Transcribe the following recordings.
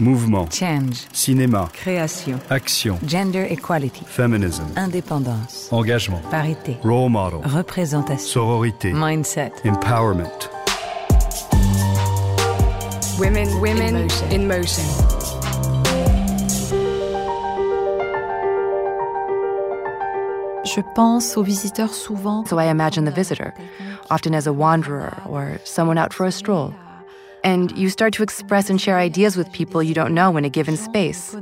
Mouvement. Change. Cinéma. Création. Action. Gender equality. Feminism. Indépendance. Engagement. Parité. Role model. Représentation. Sororité. Mindset. Empowerment. Women, women In motion. in motion. Je pense aux visiteurs souvent. So I imagine the visitor, often as a wanderer or someone out for a stroll. And you start to express and share ideas with people you don't know in a given space,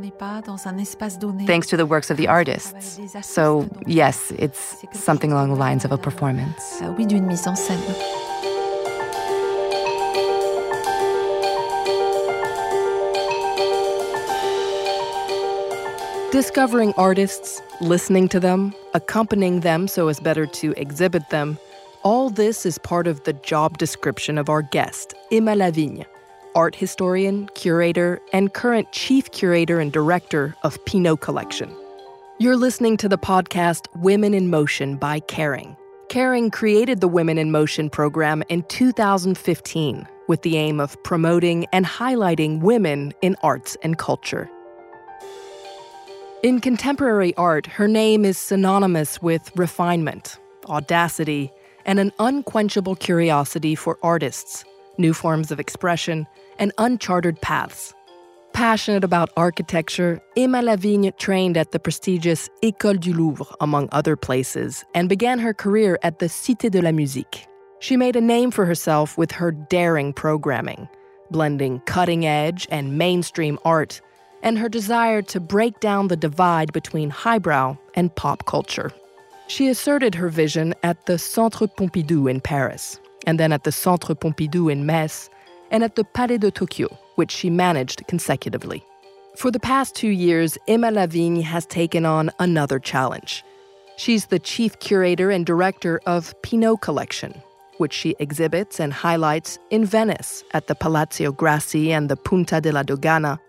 thanks to the works of the artists. So, yes, it's something along the lines of a performance. Ah oui, d'une mise en scène. Discovering artists, listening to them, accompanying them so as better to exhibit them, all this is part of the job description of our guest, Emma Lavigne, art historian, curator, and current chief curator and director of Pinault Collection. You're listening to the podcast Women in Motion by Kering. Kering created the Women in Motion program in 2015 with the aim of promoting and highlighting women in arts and culture. In contemporary art, her name is synonymous with refinement, audacity, and an unquenchable curiosity for artists, new forms of expression, and uncharted paths. Passionate about architecture, Emma Lavigne trained at the prestigious École du Louvre, among other places, and began her career at the Cité de la Musique. She made a name for herself with her daring programming, blending cutting edge and mainstream art, and her desire to break down the divide between highbrow and pop culture. She asserted her vision at the Centre Pompidou in Paris, and then at the Centre Pompidou in Metz, and at the Palais de Tokyo, which she managed consecutively. For the past two years, Emma Lavigne has taken on another challenge. She's the chief curator and director of Pinault Collection, which she exhibits and highlights in Venice at the Palazzo Grassi and the Punta della Dogana,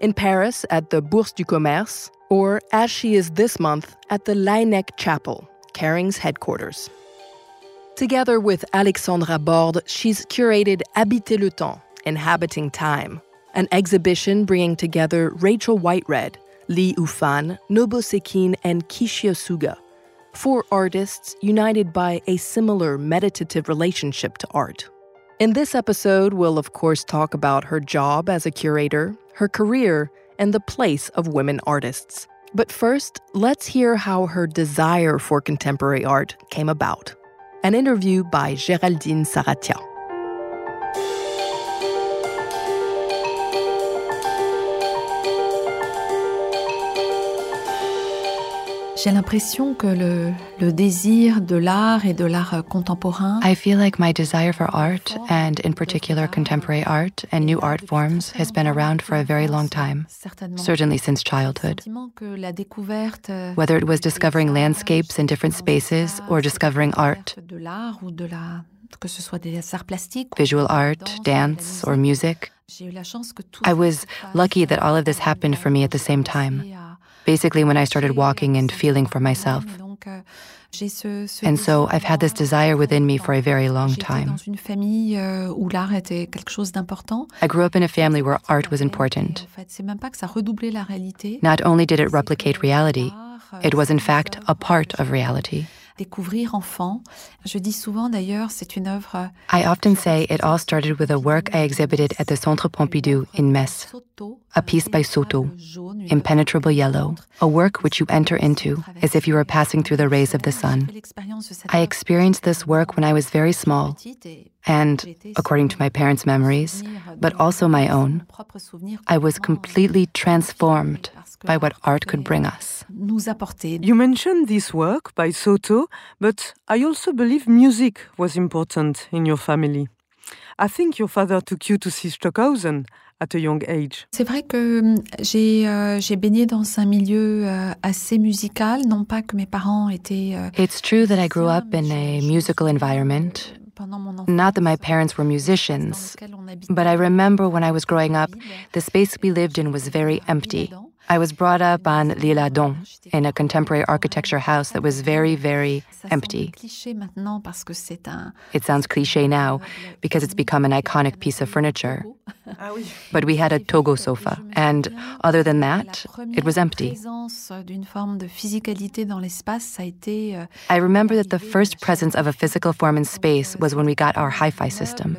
in Paris at the Bourse du Commerce, or as she is this month at the Laennec Chapel, Kering's headquarters. Together with Alexandra Borde, she's curated Habiter le Temps, Inhabiting Time, an exhibition bringing together Rachel Whiteread, Lee Ufan, Nobuo Sekine, and Kishio Suga, four artists united by a similar meditative relationship to art. In this episode, we'll of course talk about her job as a curator, her career, and the place of women artists. But first, let's hear how her desire for contemporary art came about. An interview by Géraldine Sarratia. J'ai l'impression que le, le désir de l'art et de l'art contemporain I feel like my desire for art, and in particular contemporary art and new art forms, has been around for a very long time, certainly since childhood. Whether it was discovering landscapes in different spaces or discovering art, visual art, dance, or music, I was lucky that all of this happened for me at the same time. Basically, when I started walking and feeling for myself. And so I've had this desire within me for a very long time. I grew up in a family where art was important. Not only did it replicate reality, it was in fact a part of reality. Découvrir enfant. Je dis souvent d'ailleurs, c'est une œuvre. I often say it all started with a work I exhibited at the Centre Pompidou in Metz, a piece by Soto, Impenetrable Yellow, a work which you enter into as if you were passing through the rays of the sun. I experienced this work when I was very small, and, according to my parents' memories, but also my own, I was completely transformed by what art could bring us. You mentioned this work by Soto, but I also believe music was important in your family. I think your father took you to see Stockhausen at a young age. C'est vrai que j'ai euh, j'ai baigné dans un milieu euh, assez musical, non pas que mes parents étaient euh, It's true that I grew up in a musical environment. Not that my parents were musicians, but I remember when I was growing up, the space we lived in was very empty. I was brought up on L'Isle Adam in a contemporary architecture house that was very, very empty. It sounds cliche now because it's become an iconic piece of furniture. But we had a Togo sofa, and other than that, it was empty. I remember that the first presence of a physical form in space was when we got our hi fi system.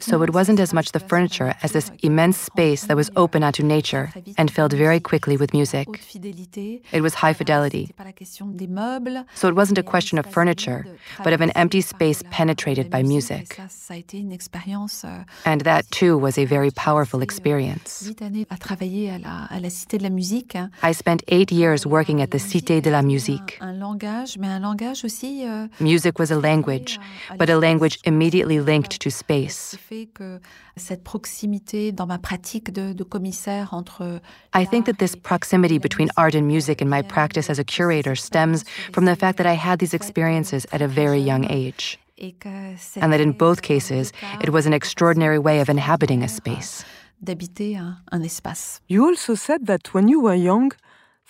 So it wasn't as much the furniture as this immense space that was open onto nature and filled very quickly with music. It was high fidelity. So it wasn't a question of furniture, but of an empty space penetrated by music. And that too was a very powerful experience. I spent eight years working at the Cité de la Musique. Music was a language, but a language immediately linked to space. I think that this proximity between art and music in my practice as a curator stems from the fact that I had these experiences at a very young age. And that in both cases, it was an extraordinary way of inhabiting a space. You also said that when you were young,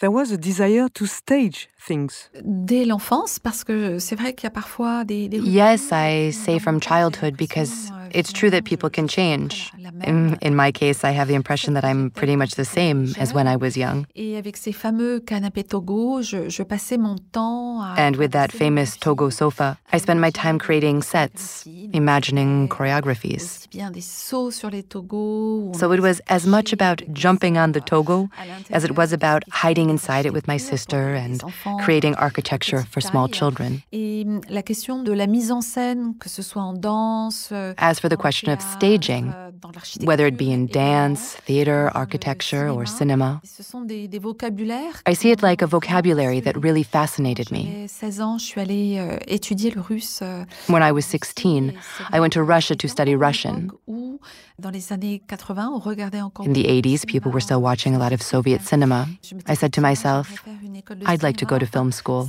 there was a desire to stage things. Dès l'enfance, parce que c'est vrai qu'il y a parfois des, des Yes, I say from childhood because it's true that people can change. In, in, my case, I have the impression that I'm pretty much the same as when I was young. And with that famous Togo sofa, I spent my time creating sets, imagining choreographies. So it was as much about jumping on the Togo as it was about hiding inside it with my sister and creating architecture for small children. As for the question of staging, whether it be in dance, theater, architecture, or cinema. I see it like a vocabulary that really fascinated me. When I was 16, I went to Russia to study Russian. In the 80s, people were still watching a lot of Soviet cinema. I said to myself, I'd like to go to film school.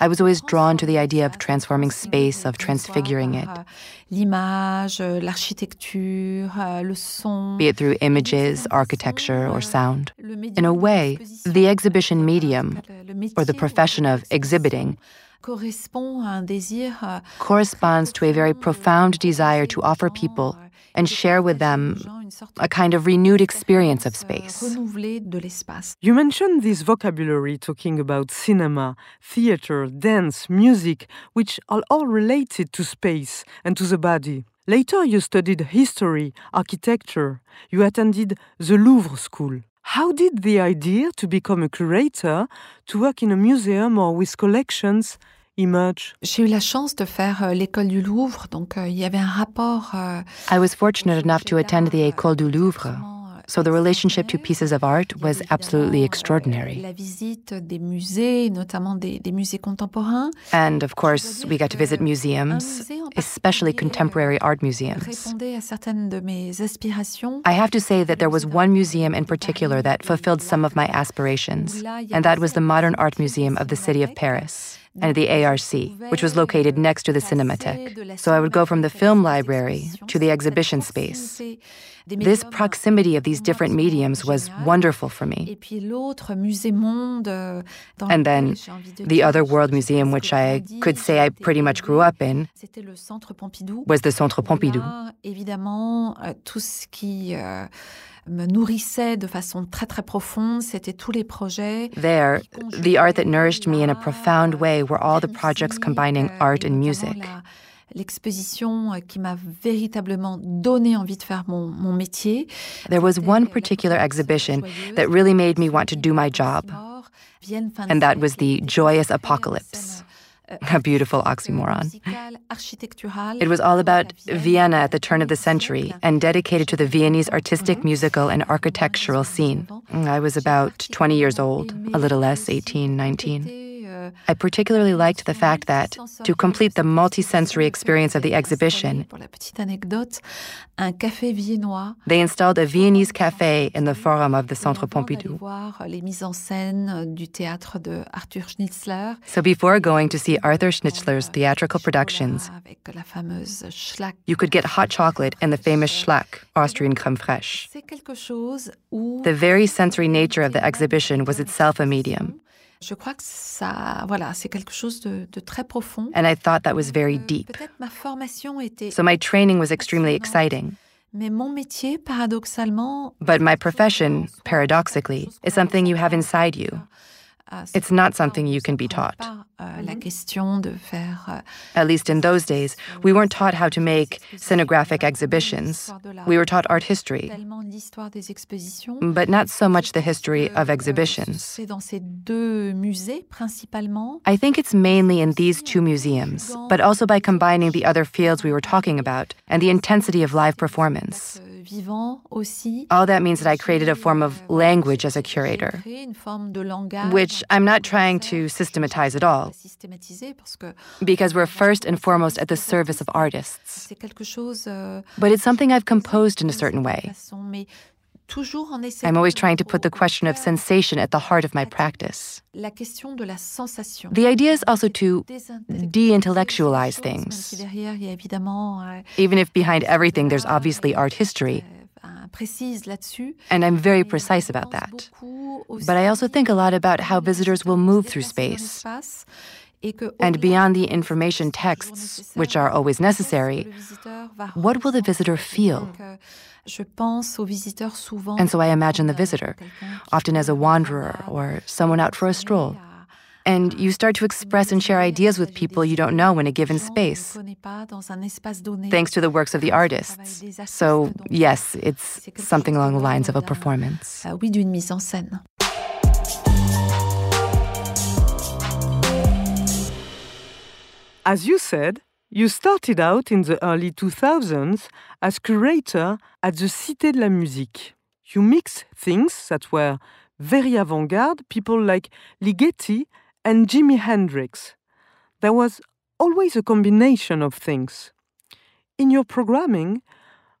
I was always drawn to the idea of transforming space, of transfiguring it. Be it through images, architecture, or sound. In a way, the exhibition medium, or the profession of exhibiting, corresponds to a very profound desire to offer people and share with them a kind of renewed experience of space. You mentioned this vocabulary talking about cinema, theater, dance, music, which are all related to space and to the body. Later, you studied history, architecture. You attended the Louvre School. How did the idea to become a curator, to work in a museum or with collections, emerge? J'ai eu la chance de faire euh, l'école du Louvre, donc euh, il y avait un rapport. Euh, I was fortunate enough to attend the École du euh, Louvre. So the relationship to pieces of art was absolutely extraordinary. La visite des musées, notamment des, des musées contemporains. And of course, we got to visit museums, especially contemporary art museums. à certaines de mes aspirations. I have to say that there was one museum in particular that fulfilled some of my aspirations, and that was the Modern Art Museum of the city of Paris and the ARC, which was located next to the Cinematheque. So I would go from the film library to the exhibition space. This proximity of these different mediums was wonderful for me. And then the other world museum, which I could say I pretty much grew up in, was the Centre Pompidou. Me nourrissait de façon très très profonde, c'était tous les projets. There, the art that nourished me in a profound way were all the projects combining art and music. L'exposition qui m'a véritablement donné envie de faire mon, mon métier. There was one particular exhibition that really made me want to do my job, and that was the Joyous Apocalypse. A beautiful oxymoron. It was all about Vienna at the turn of the century and dedicated to the Viennese artistic, musical, and architectural scene. I was about 20 years old, a little less, 18, 19. I particularly liked the fact that, to complete the multisensory experience of the exhibition, Pour la petite anecdote, un café viennois they installed a Viennese cafe in the forum of the Centre Pompidou. voir les mises en scène du théâtre de Arthur Schnitzler. So before going to see Arthur Schnitzler's theatrical productions, Avec la fameuse Schlag. you could get hot chocolate and the famous Schlag, Austrian creme fraiche. C'est quelque chose où The very sensory nature of the exhibition was itself a medium, Je crois que ça, voilà, c'est quelque chose de, de très profond. and I thought that was very Euh, deep. Peut-être ma formation était, So my training was extremely exciting. mais mon métier, paradoxalement, But my profession, paradoxically, is something you have inside you. It's not something you can be taught. pas, euh, la mm-hmm. question de faire euh, At least in those days, we weren't taught how to make scenographic exhibitions. We were taught art history, tellement l'histoire des expositions. but not so much the history euh, of Euh, exhibitions. C'est dans ces deux musées principalement. I think it's mainly in these two museums, but also by combining the other fields we were talking about and the intensity of live euh, performance. Euh, vivant aussi. All that means that I created a form of euh, language as a curator, créé une forme de langage which I'm not trying to systematize at all, systématiser parce que because we're first and foremost at the service of artists. c'est quelque chose euh, But it's something I've composed in a certain way. Façon, mais toujours en essayant I'm always trying to put the question of sensation at the heart of my practice. la question de la sensation. The idea is also to Désintellectualiser de-intellectualize les choses, même things. si derrière il y a évidemment euh, Even if behind everything there's obviously euh, art history, euh, un précise là-dessus. and I'm very precise about that. But I also think a lot about how euh, visitors will move through space. l'espace et que And beyond the information texts, which are always necessary, le visiteur va what will the visitor euh, feel? Donc, euh, Je pense aux visiteurs souvent. And so I imagine the euh, visitor, often as a wanderer or someone out for a stroll. And you start to express and share ideas with people you don't know in a given gens qu'on ne space, connaît pas dans un espace donné. thanks to the works of the artists. So, yes, it's something along the lines of a performance. Euh, oui, d'une mise en scène. As you said, you started out in the early 2000s as curator at the Cité de la Musique. You mixed things that were very avant garde, people like Ligeti and Jimi Hendrix. There was always a combination of things. In your programming,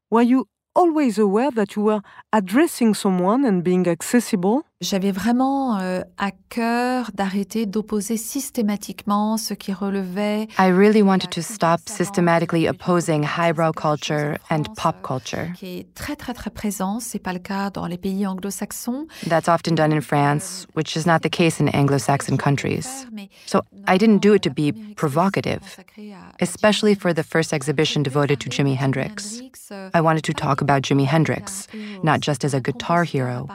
were you always aware that you were addressing someone and being accessible? J'avais vraiment euh, à cœur d'arrêter d'opposer systématiquement ce qui relevait I really wanted to stop systematically opposing highbrow culture and pop culture. qui est très très très présent. C'est pas le cas dans les pays anglo-saxons. That's often done in France, euh, which is not the case in Anglo Saxon countries. So I didn't do it to euh, be provocative, especially for the first exhibition devoted to Jimi Hendrix. Euh, I wanted to talk about Jimi Hendrix, not just as a guitar hero,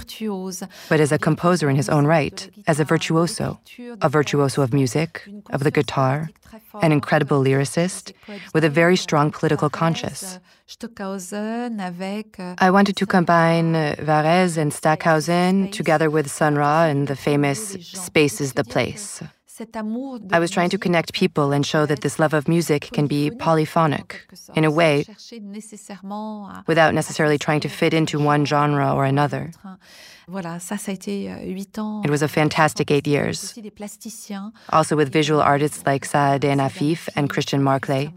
Part entière, comme un virtuose, but as a composer in his own right, as a virtuoso, a virtuoso of music, of the guitar, an incredible lyricist, with a very strong political conscience. I wanted to combine uh, Varese and Stockhausen together with Sun Ra and the famous Space is the Place. Cet amour de I was trying to connect people and show that this love of music can be polyphonic, in a way, chercher nécessairement à- without necessarily trying to fit into one genre or another. Voilà, ça, ça a été euh, huit ans. It was a fantastic eight years, Aussi des plasticiens. also with visual artists like Saad En Afif and Christian Marclay,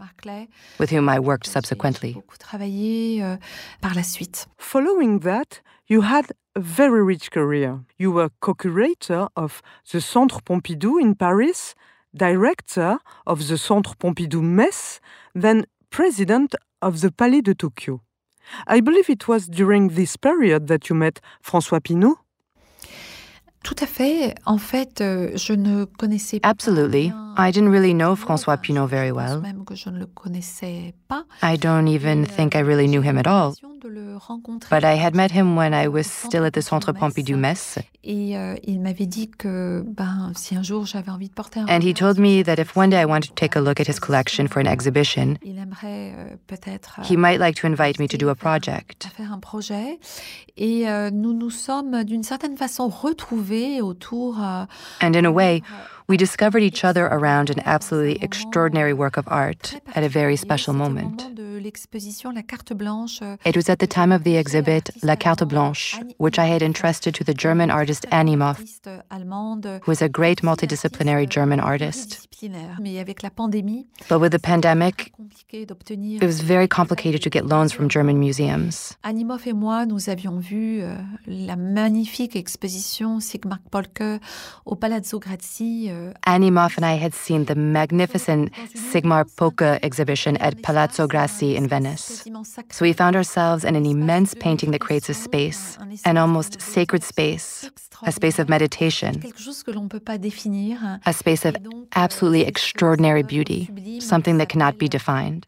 with whom I worked J'ai subsequently. beaucoup travaillé euh, par la suite. Following that, you had a very rich career. You were co curator of the Centre Pompidou in Paris, director of the Centre Pompidou Metz, then president of the Palais de Tokyo. I believe it was during this period that you met François Pinault. Tout à fait. En fait, euh, je ne connaissais pas. Absolutely. I didn't really know François Enfin, Pinault very well. Même que je ne le connaissais pas. I don't even euh, think I euh, really knew him at all. l'occasion de le rencontrer But I had met him when I was still at the Centre Pompidou Pompidou Metz, Et euh, il m'avait dit que ben, si un jour j'avais envie de porter un and he told me that if one day I wanted to take a look at his collection for an exhibition, il aimerait euh, peut-être euh, he euh, might like to invite me to do a à project. faire un projet. Et euh, nous nous sommes d'une certaine façon retrouvés autour. euh, And in a way, euh, we discovered each other around an absolutely extraordinary work of euh, art at a very special C'était au moment. moment de l'exposition La Carte Blanche. euh, It was at the time of the exhibit La Carte euh, Blanche, which I had entrusted to the German artist Anne Imhof, who is a great multidisciplinary German euh, artist. pluridisciplinaire. Mais avec la pandémie, But with the pandemic, it was very complicated to get loans from German museums. Anne Imhof et moi, nous avions vu euh, la magnifique exposition Sigmar Polke au Palazzo Grassi. euh, Anne Imhof and I had seen the magnificent Sigmar Polke exhibition at Palazzo In Venice. So we found ourselves in an immense painting that creates a space, an almost sacred space, a space of meditation, Quelque chose que l'on ne peut pas définir. a space of euh, absolutely extraordinary beauty, something that cannot be defined.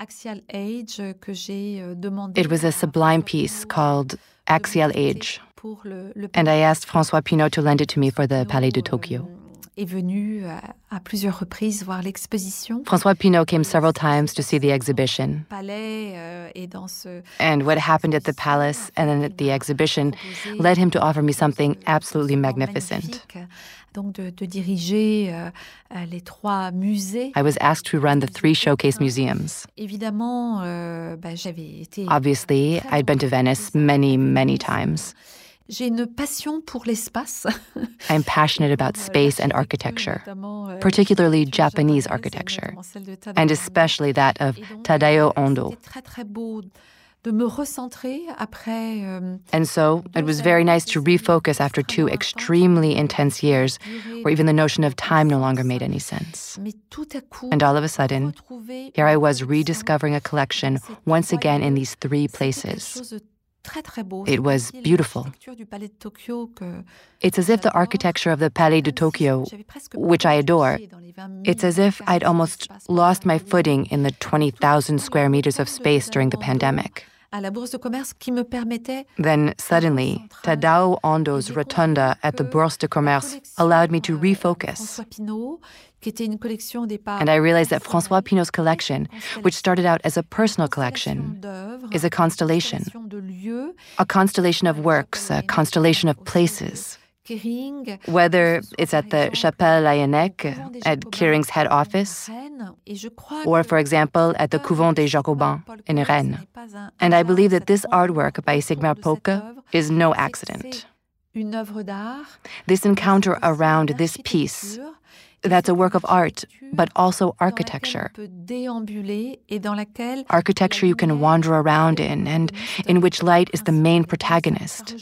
Euh, que j'ai euh, demandé. It was a sublime piece called Axial Age, Pour le, le and I asked Francois Pinault to lend it to me for the Palais de Tokyo. Euh, euh, est venu à, à plusieurs reprises voir l'exposition. Francois Pinault came several times to see the exhibition, Palais euh, et dans ce and what happened at the palace and then at the exhibition led him to offer me something absolutely magnificent. Donc de, de diriger euh, euh, les trois musées. I was asked to run the three showcase museums. Évidemment, euh, bah, j'avais été. Obviously, I'd been to Venice many, many times. J'ai une passion pour l'espace. I'm passionate about space and architecture, euh, particularly Japanese euh, architecture, de Tadao and especially that of Tadao euh, Ando. C'était très très beau de me recentrer après. euh, And so it was very nice to refocus after two extremely intense years where even the notion of time no longer made any sense. Mais tout à coup, And all of a sudden, here I was rediscovering a collection once again in these three places. Chose de très très beau. It was beautiful. l'architecture du palais de Tokyo que It's as if the architecture of the Palais de Tokyo, which I adore, pied dans les 20 000 it's as if I'd almost lost my footing in the 20,000 square meters of space during the pandemic. à la bourse de commerce qui me permettait Then suddenly, Tadao Ando's rotunda at the Bourse de Commerce allowed me to refocus. François Pinault, qui était une collection au départ And I realized that Francois Pinault's collection, which started out as a personal collection, is a constellation, constellation de lieux, a constellation of works, a constellation of places. Whether it's at the Chapelle Laennec, at Kering's head office, or, for example, at the Couvent des Jacobins in Rennes. And I believe that this artwork by Sigmar Polke is no accident. Une œuvre d'art, This encounter around this piece, that's a work of art, but also architecture. Dans laquelle on peut déambuler et dans laquelle Architecture you can wander around in, and in which light is the main protagonist.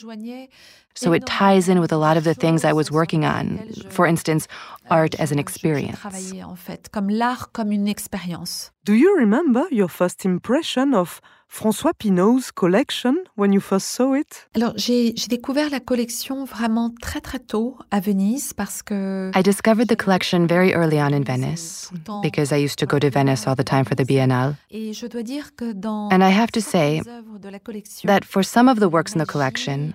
So it ties in with a lot of the things I was working on. For instance, euh, art as an je- je experience. travaillais, en fait, comme l'art comme une expérience. Do you remember your first impression of François Pinault's collection when you first saw it? Alors, j'ai j'ai découvert la collection vraiment très très tôt à Venise parce que I discovered the collection very early on in Venice because I used to go to Venice all the time for the Biennale. et je dois dire que dans And I have to say certaines œuvres de la collection, That for some of the works in the collection,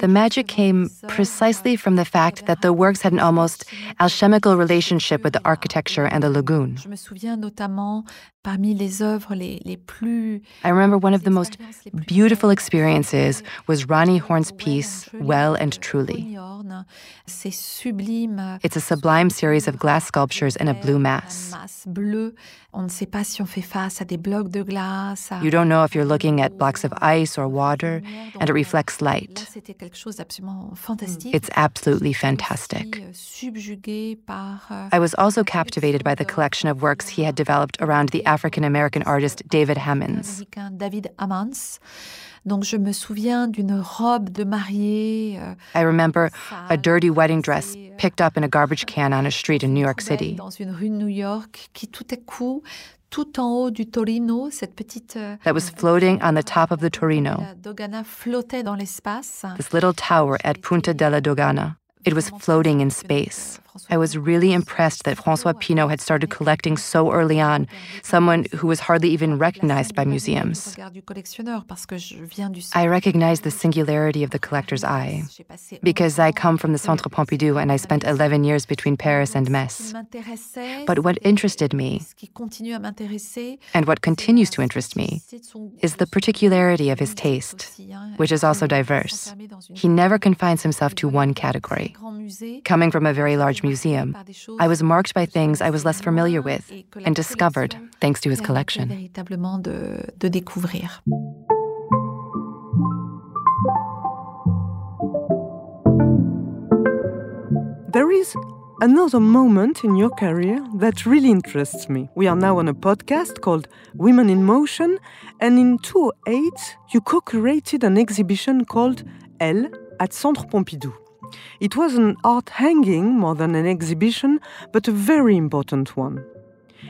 the magic came precisely from the fact that the works had an almost alchemical relationship with the architecture and the lagoon. Je me souviens notamment parmi les œuvres les, les plus I remember one of the most expériences les plus beautiful experiences was Roni Horn's piece, Well and Truly. Ronnie Horn. C'est sublime. It's a sublime series of glass sculptures in a blue mass. La masse bleue. On ne sait pas si on fait face à des blocs de glace. à- You don't know if you're looking at blocks of ice or water, and it reflects light. c'était quelque chose d'absolument hmm. fantastique. It's absolutely fantastic. euh, par euh, I was also captivated by the euh, collection of works he had developed around the African American artist David Hammons. l'américain David. Donc je me souviens d'une robe de mariée. euh, I remember a dirty wedding dress euh, picked up in a garbage can on a street in New York City Dans une rue de New York, qui tout à coup, tout en haut du Torino, cette petite euh, that was floating on the top of the Torino, la Dogana flottait dans l'espace. this little tower at Punta della Dogana. It was floating in space. I was really impressed that Francois Pinault had started collecting so early on, someone who was hardly even recognized by museums. I recognized the singularity of the collector's eye because I come from the Centre Pompidou and I spent 11 years between Paris and Metz. But what interested me, and what continues to interest me, is the particularity of his taste, which is also diverse. He never confines himself to one category. Coming from a very large museum, I was marked by things I was less familiar with and discovered thanks to his collection. There is another moment in your career that really interests me. We are now on a podcast called Women in Motion, and in 2008, you co curated an exhibition called Elle at Centre Pompidou. It was an art hanging more than an exhibition, but a very important one.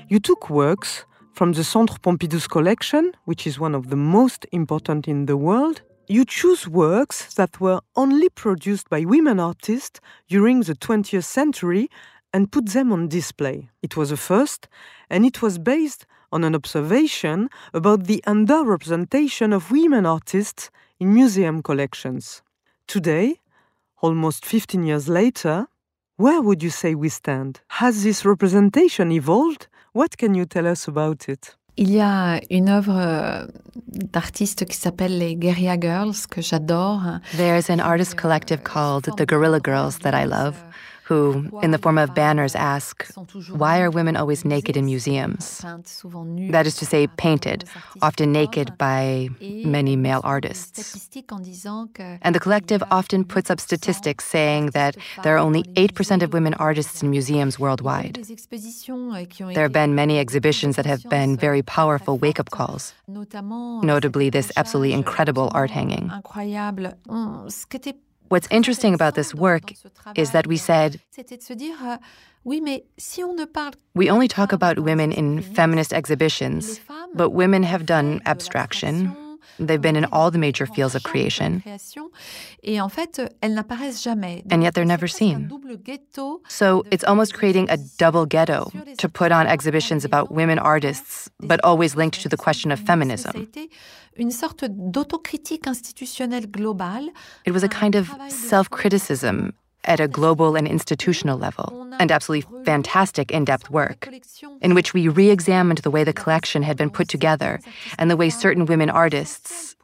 You took works from the Centre Pompidou's collection, which is one of the most important in the world, you choose works that were only produced by women artists during the 20th century and put them on display. It was a first, and it was based on an observation about the underrepresentation of women artists in museum collections. Today, almost 15 years later, where would you say we stand? Has this representation evolved? What can you tell us about it? Il y a une œuvre euh, d'artistes qui s'appelle les Guerrilla Girls que j'adore. There's an artist collective called the Guerrilla Girls that I love who, in the form of banners, ask, Why are women always naked in museums? That is to say, painted, often naked by many male artists. And the collective often puts up statistics saying that there are only 8% of women artists in museums worldwide. There have been many exhibitions that have been very powerful wake up calls, notably this absolutely incredible art hanging. What's interesting about this work is that we said, euh, we only talk about women in feminist exhibitions, but women have done abstraction, They've been in all the major fields of creation. And yet they're never seen. So it's almost creating a double ghetto to put on exhibitions about women artists, but always linked to the question of feminism. Une sorte d'autocritique institutionnelle globale. It was a kind of self criticism at a global and institutional level, and absolutely fantastic in depth work, in which we re examined the way the collection had been put together and the way certain women artists,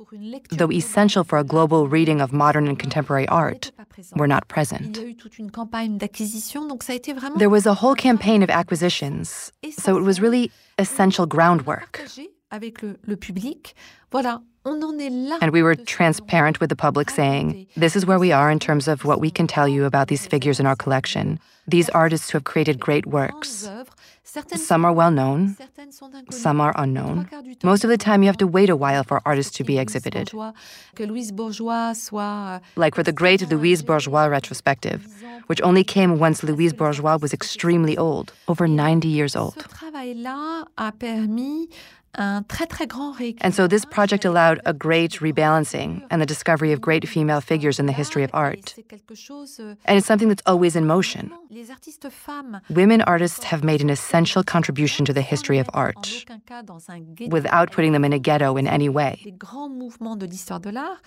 though essential for a global reading of modern and contemporary art, were not present. There was a whole campaign of acquisitions, so it was really essential groundwork. And we were transparent with the public, saying, This is where we are in terms of what we can tell you about these figures in our collection. These artists who have created great works. Some are well known, some are unknown. Most of the time, you have to wait a while for artists to be exhibited. Like for the great Louise Bourgeois retrospective, which only came once Louise Bourgeois was extremely old, over 90 years old. And so this project allowed a great rebalancing and the discovery of great female figures in the history of art. Euh, and it's something that's always in motion. Women artists have made an essential contribution to the history of art without putting them in a ghetto in any way.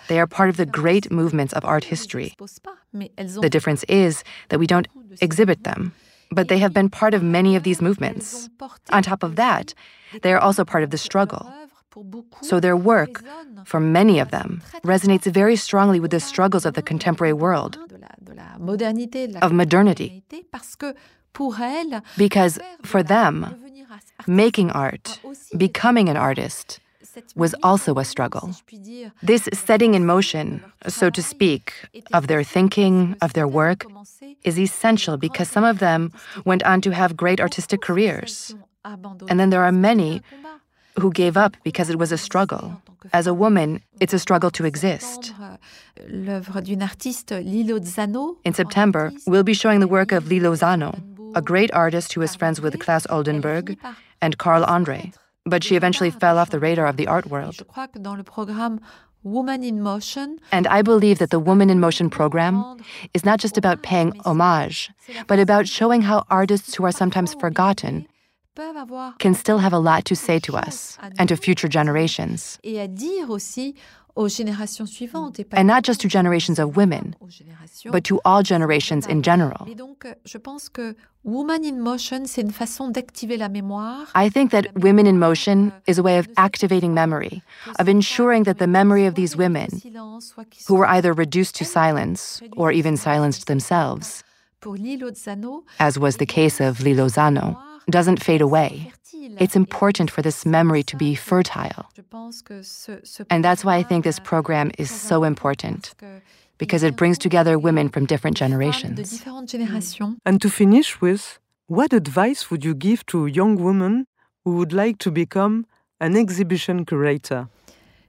They are part of the great movements of art history. The difference is that we don't exhibit them but they have been part of many of these movements. On top of that, they are also part of the struggle. So their work, for many of them, resonates very strongly with the struggles of the contemporary world, of modernity. Because for them, making art, becoming an artist, was also a struggle. This setting in motion, so to speak, of their thinking, of their work, is essential because some of them went on to have great artistic careers. And then there are many who gave up because it was a struggle. As a woman, it's a struggle to exist. In September, we'll be showing the work of Lee Lozano, a great artist who is friends with Claes Oldenburg and Carl Andre but she eventually fell off the radar of the art world. Woman in Motion. And I believe that the Woman in Motion program is not just about paying homage, but about showing how artists who are sometimes forgotten can still have a lot to say to us and to future generations. And not just to generations of women, but to all generations in general. I think that Women in Motion is a way of activating memory, of ensuring that the memory of these women, who were either reduced to silence or even silenced themselves, as was the case of Lozano, doesn't fade away. It's important for this memory to be fertile. And that's why I think this program is so important, because it brings together women from different generations. And to finish with, what advice would you give to a young woman who would like to become an exhibition curator?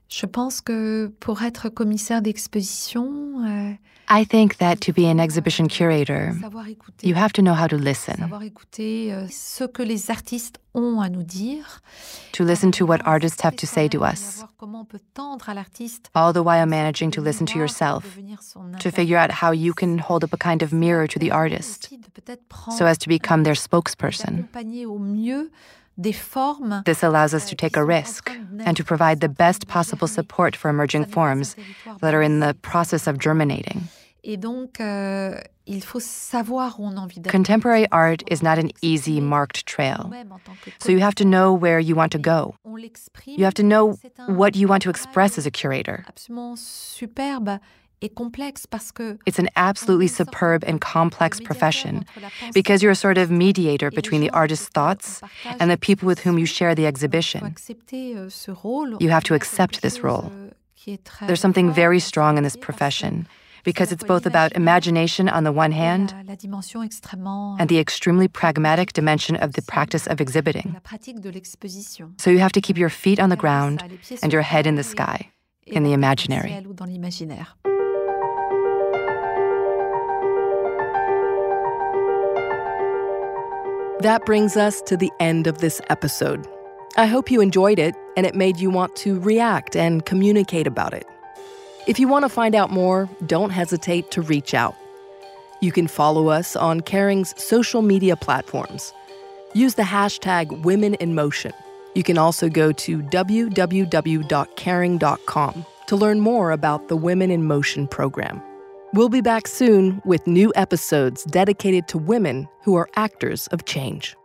Je pense que pour être commissaire d'exposition, euh, I think that to be an exhibition curator, you have to know how to listen. Savoir écouter euh, ce que les artistes ont à nous dire. To listen to what euh, artists have to say to us. All the while managing to listen to yourself, to figure out how you can hold up a kind of mirror to the artist, so as to become their spokesperson. This allows us to take a risk and to provide the best possible support for emerging forms that are in the process of germinating. Euh, Contemporary art is not an easy marked trail. So you have to know where you want to go. You have to know what you want to express as a curator. It's an absolutely superb and complex profession because you're a sort of mediator between the artist's thoughts and the people with whom you share the exhibition. Euh, you have to accept this role. Euh, There's something very strong in this profession because it's both about imagination on the one hand and the extremely pragmatic dimension of the practice of exhibiting. So you have to keep your feet on the ground and your head in the sky, in the imaginary. That brings us to the end of this episode. I hope you enjoyed it and it made you want to react and communicate about it. If you want to find out more, don't hesitate to reach out. You can follow us on Kering's social media platforms. Use the hashtag Women in Motion. You can also go to www.kering.com to learn more about the Women in Motion program. We'll be back soon with new episodes dedicated to women who are actors of change.